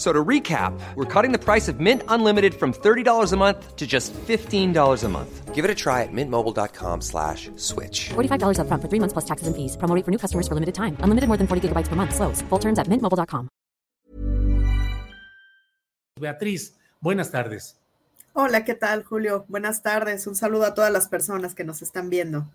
So to recap, we're cutting the price of Mint Unlimited from $30 a month to just $15 a month. Give it a try at mintmobile.com slash switch. $45 upfront for three months plus taxes and fees. Promo rate for new customers for limited time. Unlimited more than 40 gigabytes per month. Slows. Full terms at mintmobile.com. Beatriz, buenas tardes. Hola, ¿qué tal, Julio? Buenas tardes. Un saludo a todas las personas que nos están viendo.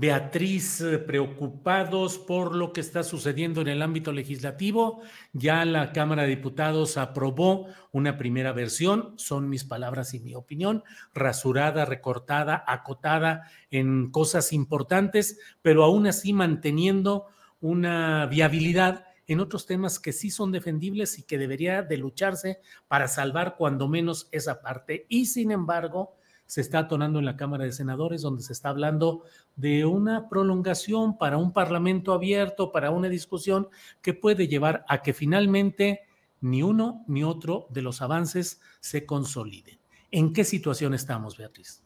Beatriz, eh, preocupados por lo que está sucediendo en el ámbito legislativo. Ya la Cámara de Diputados aprobó una primera versión, son mis palabras y mi opinión, rasurada, recortada, acotada en cosas importantes, pero aún así manteniendo una viabilidad en otros temas que sí son defendibles y que debería de lucharse para salvar cuando menos esa parte. Y sin embargo, se está atonando en la Cámara de Senadores, donde se está hablando de una prolongación para un Parlamento abierto, para una discusión que puede llevar a que finalmente ni uno ni otro de los avances se consoliden. ¿En qué situación estamos, Beatriz?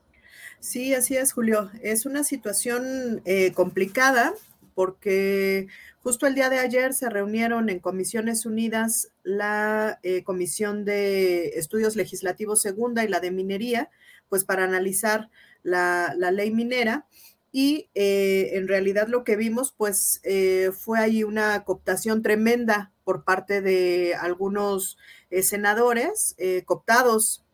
Sí, así es, Julio. Es una situación eh, complicada porque justo el día de ayer se reunieron en Comisiones Unidas la eh, Comisión de Estudios Legislativos Segunda y la de Minería, pues para analizar la, ley minera. Y eh, en realidad lo que vimos, pues eh, fue ahí una cooptación tremenda por parte de algunos eh, senadores cooptados,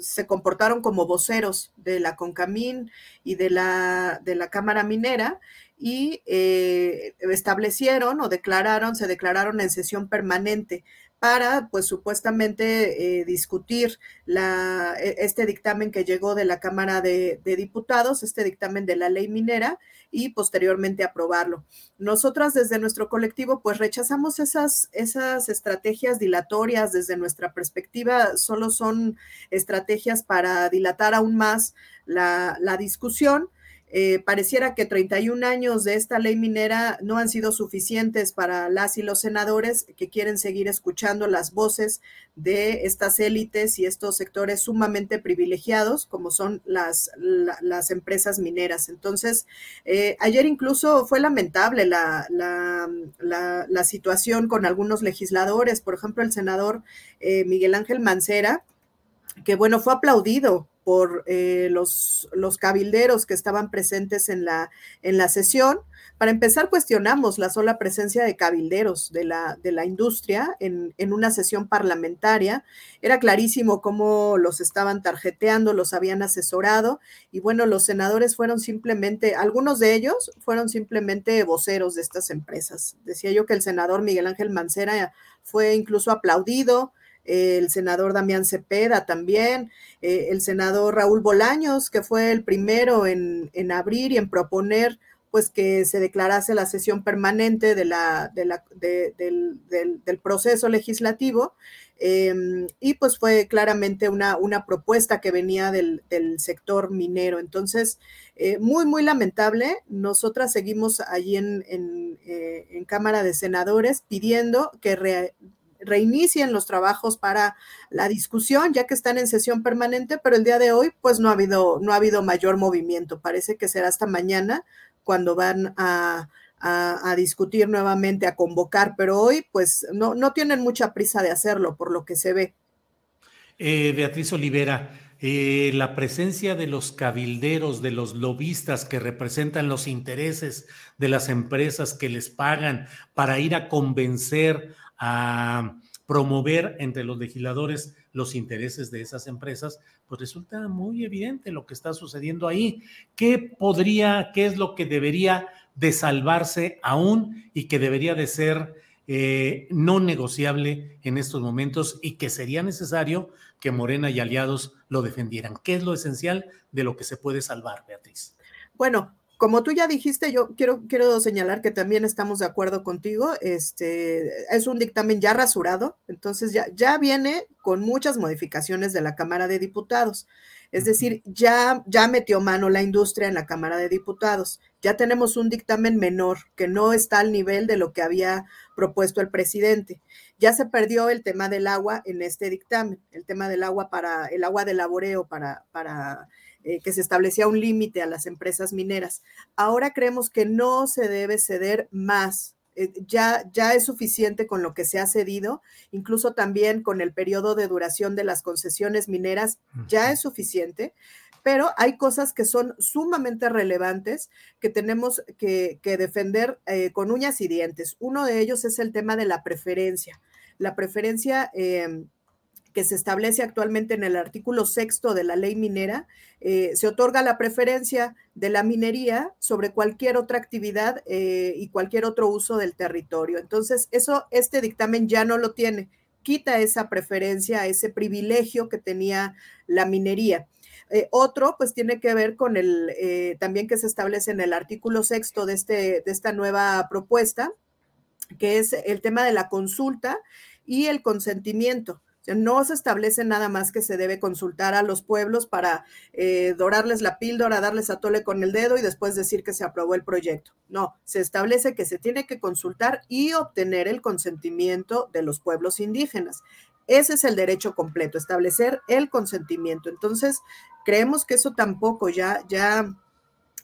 se comportaron como voceros de la CONCAMIN y de la, de la Cámara Minera y establecieron o declararon, se declararon en sesión permanente para, pues supuestamente, eh, discutir la, e, este dictamen que llegó de la Cámara de, Diputados, este dictamen de la ley minera, y posteriormente aprobarlo. Nosotras desde nuestro colectivo, pues rechazamos esas, esas estrategias dilatorias desde nuestra perspectiva, solo son estrategias para dilatar aún más la, la discusión eh, pareciera que 31 años de esta ley minera no han sido suficientes para las y los senadores que quieren seguir escuchando las voces de estas élites y estos sectores sumamente privilegiados, como son las, las empresas mineras. Entonces, eh, ayer incluso fue lamentable la, la, situación con algunos legisladores, por ejemplo, el senador eh, Miguel Ángel Mancera, que bueno, fue aplaudido por eh, los, los, cabilderos que estaban presentes en la, en la sesión. Para empezar, cuestionamos la sola presencia de cabilderos de la, de la industria en, en, una sesión parlamentaria. Era clarísimo cómo los estaban tarjeteando, los habían asesorado y bueno, los senadores fueron simplemente, algunos de ellos fueron simplemente voceros de estas empresas. Decía yo que el senador Miguel Ángel Mancera fue incluso aplaudido, el senador Damián Cepeda también, eh, el senador Raúl Bolaños, que fue el primero en, abrir y en proponer pues que se declarase la sesión permanente de la, del, proceso legislativo. Em, y pues fue claramente una, una propuesta que venía del, sector minero. Entonces, eh, muy, muy lamentable. Nosotras seguimos allí en, en, eh, en Cámara de Senadores pidiendo que reinicien los trabajos para la discusión, ya que están en sesión permanente, pero el día de hoy, pues no ha habido, no ha habido mayor movimiento. Parece que será hasta mañana cuando van a, discutir nuevamente, a convocar, pero hoy, pues no, no tienen mucha prisa de hacerlo, por lo que se ve. Eh, Beatriz Olivera, eh, la presencia de los cabilderos, de los lobistas que representan los intereses de las empresas que les pagan para ir a convencer a promover entre los legisladores los intereses de esas empresas, pues resulta muy evidente lo que está sucediendo ahí. ¿Qué podría, qué es lo que debería de salvarse aún y que debería de ser eh, no negociable en estos momentos y que sería necesario que Morena y aliados lo defendieran? ¿Qué es lo esencial de lo que se puede salvar, Beatriz? Bueno, como tú ya dijiste, yo quiero, quiero señalar que también estamos de acuerdo contigo. Este es un dictamen ya rasurado, entonces ya, ya viene con muchas modificaciones de la Cámara de Diputados. Es decir, ya, ya metió mano la industria en la Cámara de Diputados. Ya tenemos un dictamen menor que no está al nivel de lo que había propuesto el presidente. Ya se perdió el tema del agua en este dictamen, el tema del agua para el agua de laboreo para, para eh, que se establecía un límite a las empresas mineras. Ahora creemos que no se debe ceder más. Eh, ya, ya es suficiente con lo que se ha cedido, incluso también con el periodo de duración de las concesiones mineras, ya es suficiente pero hay cosas que son sumamente relevantes que tenemos que, defender eh, con uñas y dientes. Uno de ellos es el tema de la preferencia. La preferencia em, que se establece actualmente en el artículo sexto de la ley minera, eh, se otorga la preferencia de la minería sobre cualquier otra actividad eh, y cualquier otro uso del territorio. Entonces, eso, este dictamen ya no lo tiene, quita esa preferencia, ese privilegio que tenía la minería. Eh, otro, pues tiene que ver con el, también que se establece en el artículo sexto de, este, de esta nueva propuesta, que es el tema de la consulta y el consentimiento no se establece nada más que se debe consultar a los pueblos para eh, dorarles la píldora, darles a tole con el dedo y después decir que se aprobó el proyecto. No, se establece que se tiene que consultar y obtener el consentimiento de los pueblos indígenas. Ese es el derecho completo, establecer el consentimiento. Entonces, creemos que eso tampoco ya, ya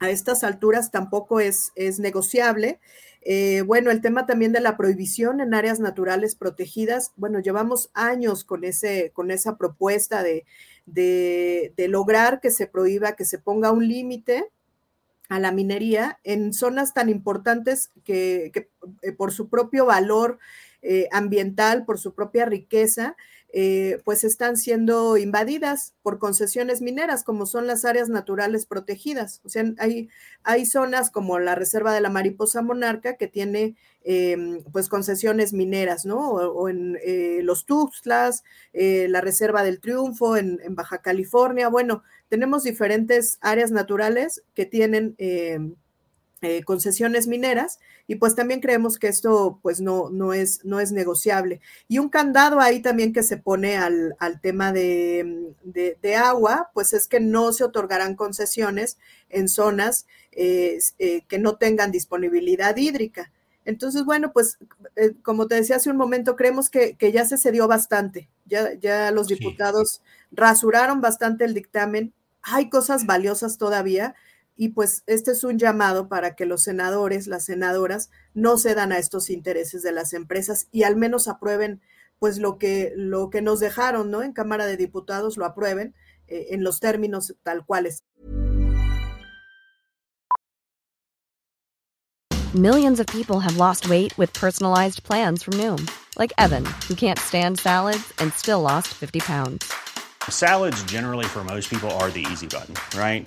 a estas alturas tampoco es, es negociable. Eh, bueno, el tema también de la prohibición en áreas naturales protegidas. Bueno, llevamos años con, ese, con esa propuesta de, de, lograr que se prohíba, que se ponga un límite a la minería en zonas tan importantes que, eh, por su propio valor eh, ambiental, por su propia riqueza, eh, pues están siendo invadidas por concesiones mineras, como son las áreas naturales protegidas. O sea, hay, hay zonas como la Reserva de la Mariposa Monarca que tiene em, pues concesiones mineras, ¿no? O, en eh, los Tuxtlas, eh, la Reserva del Triunfo en, Baja California. Bueno, tenemos diferentes áreas naturales que tienen em, eh, concesiones mineras y pues también creemos que esto pues no, no, es, no es negociable. Y un candado ahí también que se pone al, tema de, agua, pues es que no se otorgarán concesiones en zonas eh, eh, que no tengan disponibilidad hídrica. Entonces, bueno, pues como te decía hace un momento, creemos que, ya se cedió bastante, ya, ya los diputados rasuraron bastante el dictamen, hay cosas valiosas todavía y pues este es un llamado para que los senadores, las senadoras, no cedan a estos intereses de las empresas y al menos aprueben pues lo que, lo que nos dejaron, ¿no? En Cámara de Diputados lo aprueben eh, en los términos tal cuales. Millions of people have lost weight with personalized plans from Noom, like Evan, who can't stand salads and still lost 50 pounds. Salads generally for most people are the easy button, right?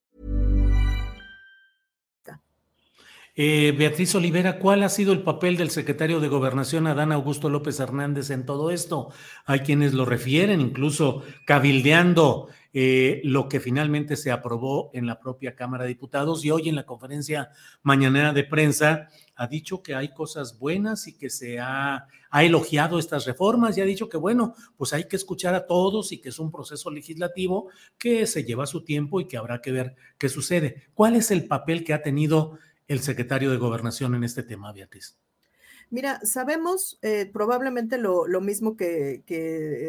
Eh, Beatriz Olivera, ¿cuál ha sido el papel del secretario de Gobernación Adán Augusto López Hernández en todo esto? Hay quienes lo refieren, incluso cabildeando eh, lo que finalmente se aprobó en la propia Cámara de Diputados y hoy en la conferencia mañanera de prensa ha dicho que hay cosas buenas y que se ha, ha, elogiado estas reformas y ha dicho que, bueno, pues hay que escuchar a todos y que es un proceso legislativo que se lleva su tiempo y que habrá que ver qué sucede. ¿Cuál es el papel que ha tenido el secretario de Gobernación en este tema, Beatriz? Mira, sabemos eh, probablemente lo, mismo que,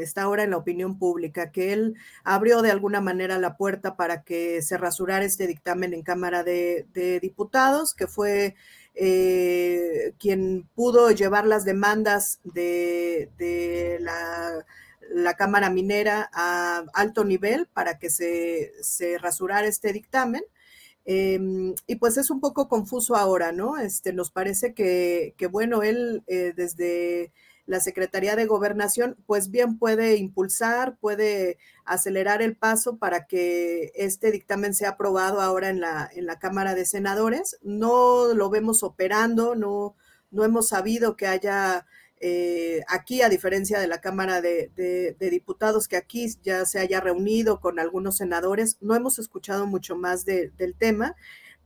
está ahora en la opinión pública, que él abrió de alguna manera la puerta para que se rasurara este dictamen en Cámara de, Diputados, que fue eh, quien pudo llevar las demandas de, la, Cámara Minera a alto nivel para que se, se rasurara este dictamen. Eh, y pues es un poco confuso ahora, ¿no? Este, nos parece que, que bueno, él eh, desde la Secretaría de Gobernación, pues bien puede impulsar, puede acelerar el paso para que este dictamen sea aprobado ahora en la, en la Cámara de Senadores. No lo vemos operando, no, no hemos sabido que haya eh, aquí, a diferencia de la Cámara de, Diputados, que aquí ya se haya reunido con algunos senadores, no hemos escuchado mucho más de, del tema,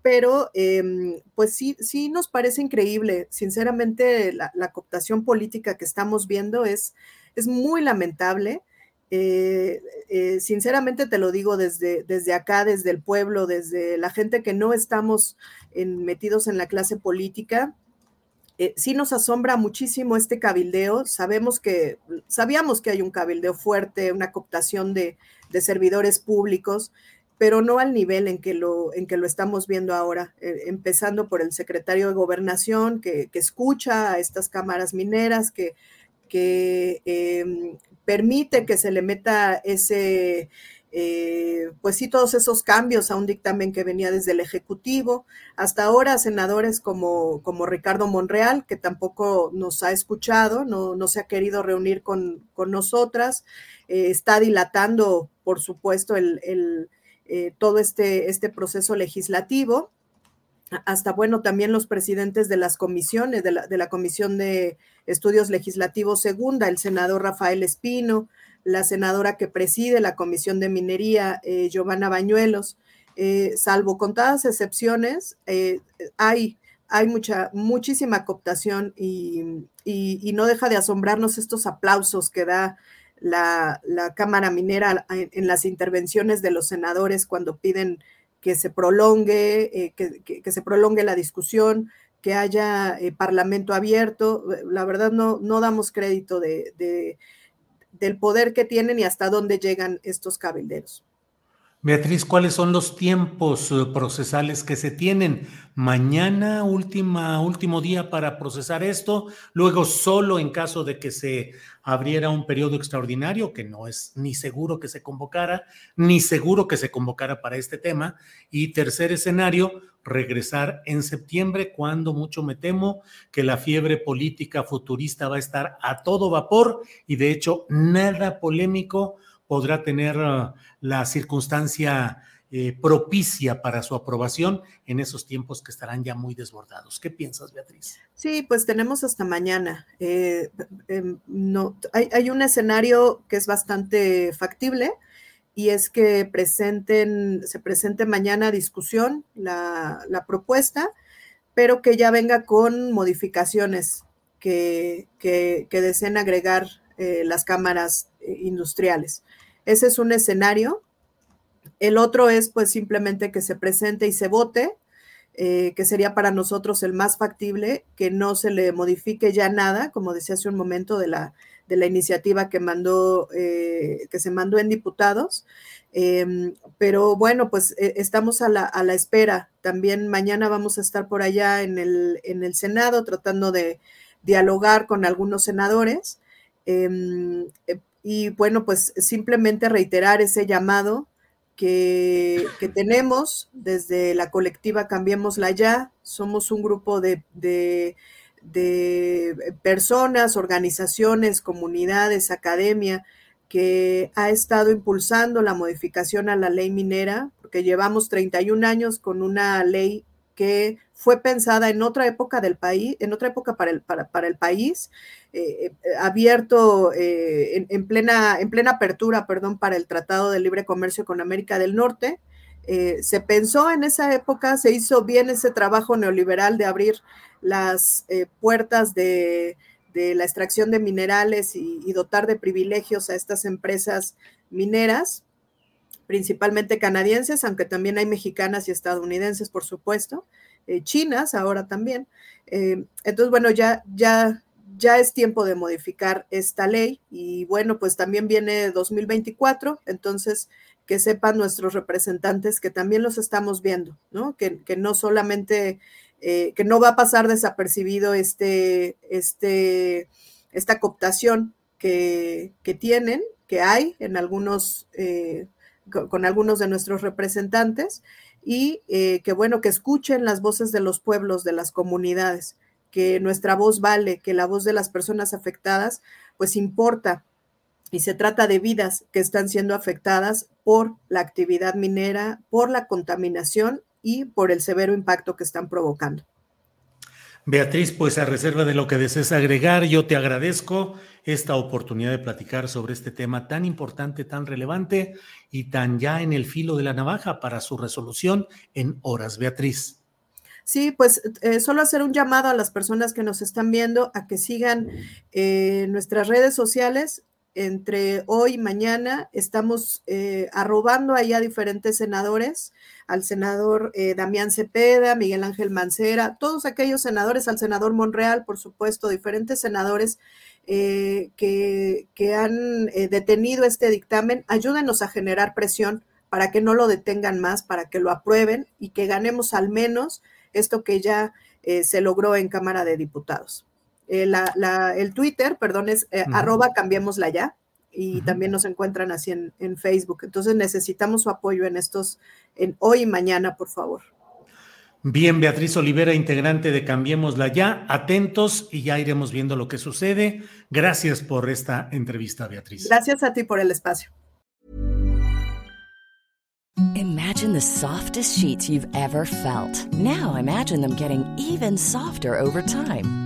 pero eh, pues sí, sí nos parece increíble. Sinceramente, la, cooptación política que estamos viendo es, es muy lamentable. Eh, eh, sinceramente te lo digo desde, desde acá, desde el pueblo, desde la gente que no estamos metidos en la clase política, eh, sí nos asombra muchísimo este cabildeo. Sabemos que, sabíamos que hay un cabildeo fuerte, una cooptación de, servidores públicos, pero no al nivel en que lo, en que lo estamos viendo ahora, eh, empezando por el secretario de Gobernación, que, escucha a estas cámaras mineras, que, eh, permite que se le meta ese, eh, pues sí, todos esos cambios a un dictamen que venía desde el Ejecutivo. Hasta ahora, senadores como, como Ricardo Monreal, que tampoco nos ha escuchado, no, no se ha querido reunir con, con nosotras, eh, está dilatando, por supuesto, el, el eh, todo este, este proceso legislativo. Hasta, bueno, también los presidentes de las comisiones, de la, de la Comisión de Estudios Legislativos Segunda, el senador Rafael Espino, la senadora que preside la Comisión de Minería, eh, Giovanna Bañuelos, eh, salvo contadas excepciones, eh, hay, hay mucha, muchísima cooptación y, y, no deja de asombrarnos estos aplausos que da la, la Cámara Minera en, las intervenciones de los senadores cuando piden que se prolongue, que, que, se prolongue la discusión, que haya parlamento abierto. La verdad no, no damos crédito de, de del poder que tienen y hasta dónde llegan estos cabilderos. Beatriz, ¿cuáles son los tiempos eh, procesales que se tienen? Mañana, última, último día para procesar esto, luego solo en caso de que se abriera un periodo extraordinario, que no es ni seguro que se convocara, ni seguro que se convocara para este tema. Y tercer escenario, regresar en septiembre, cuando mucho me temo que la fiebre política futurista va a estar a todo vapor y de hecho nada polémico podrá tener uh, la circunstancia eh, propicia para su aprobación en esos tiempos que estarán ya muy desbordados. ¿Qué piensas, Beatriz? Sí, pues tenemos hasta mañana. Eh, eh, no, hay, hay, un escenario que es bastante factible y es que presenten, se presente mañana a discusión la, la propuesta, pero que ya venga con modificaciones que, que, que deseen agregar eh, las cámaras industriales. Ese es un escenario. El otro es pues simplemente que se presente y se vote, eh, que sería para nosotros el más factible, que no se le modifique ya nada, como decía hace un momento, de la, de la iniciativa que mandó, eh, que se mandó en diputados. Eh, pero bueno, pues eh, estamos a la, a la, espera. También mañana vamos a estar por allá en el, en el Senado tratando de dialogar con algunos senadores. Em, y bueno, pues simplemente reiterar ese llamado que, que, tenemos desde la colectiva Cambiémosla Ya. Somos un grupo de, de, de, personas, organizaciones, comunidades, academia, que ha estado impulsando la modificación a la ley minera, porque llevamos 31 años con una ley que fue pensada en otra época del país, en otra época para el, para, el país, eh, eh, abierto en, en, plena, en plena apertura, perdón, para el Tratado de Libre Comercio con América del Norte. se pensó en esa época, se hizo bien ese trabajo neoliberal de abrir las puertas de, de, la extracción de minerales y dotar de privilegios a estas empresas mineras principalmente canadienses, aunque también hay mexicanas y estadounidenses, por supuesto, eh, chinas ahora también. Eh, entonces, bueno, ya, ya, ya es tiempo de modificar esta ley y bueno, pues también viene 2024, entonces que sepan nuestros representantes que también los estamos viendo, ¿no? Que, no solamente, eh, que no va a pasar desapercibido este, este, esta cooptación que, que tienen, que hay en algunos con, algunos de nuestros representantes y eh, que bueno, que escuchen las voces de los pueblos, de las comunidades, que nuestra voz vale, que la voz de las personas afectadas pues importa y se trata de vidas que están siendo afectadas por la actividad minera, por la contaminación y por el severo impacto que están provocando. Beatriz, pues a reserva de lo que desees agregar, yo te agradezco esta oportunidad de platicar sobre este tema tan importante, tan relevante y tan ya en el filo de la navaja para su resolución en horas. Beatriz. Sí, pues eh, solo hacer un llamado a las personas que nos están viendo a que sigan eh, nuestras redes sociales entre hoy y mañana estamos eh, arrobando ahí a diferentes senadores, al senador eh, Damián Cepeda, Miguel Ángel Mancera, todos aquellos senadores, al senador Monreal, por supuesto, diferentes senadores eh, que, que, han detenido este dictamen, ayúdenos a generar presión para que no lo detengan más, para que lo aprueben y que ganemos al menos esto que ya se logró en Cámara de Diputados. Eh, el Twitter, perdón, es eh, arroba cambiémosla ya. Y también nos encuentran así en, en, Facebook. Entonces necesitamos su apoyo en estos, en hoy y mañana, por favor. Bien, Beatriz Olivera, integrante de Cambiémosla ya, atentos y ya iremos viendo lo que sucede. Gracias por esta entrevista, Beatriz. Gracias a ti por el espacio. Imagine the softest sheets you've ever felt. Now imagine them getting even softer over time.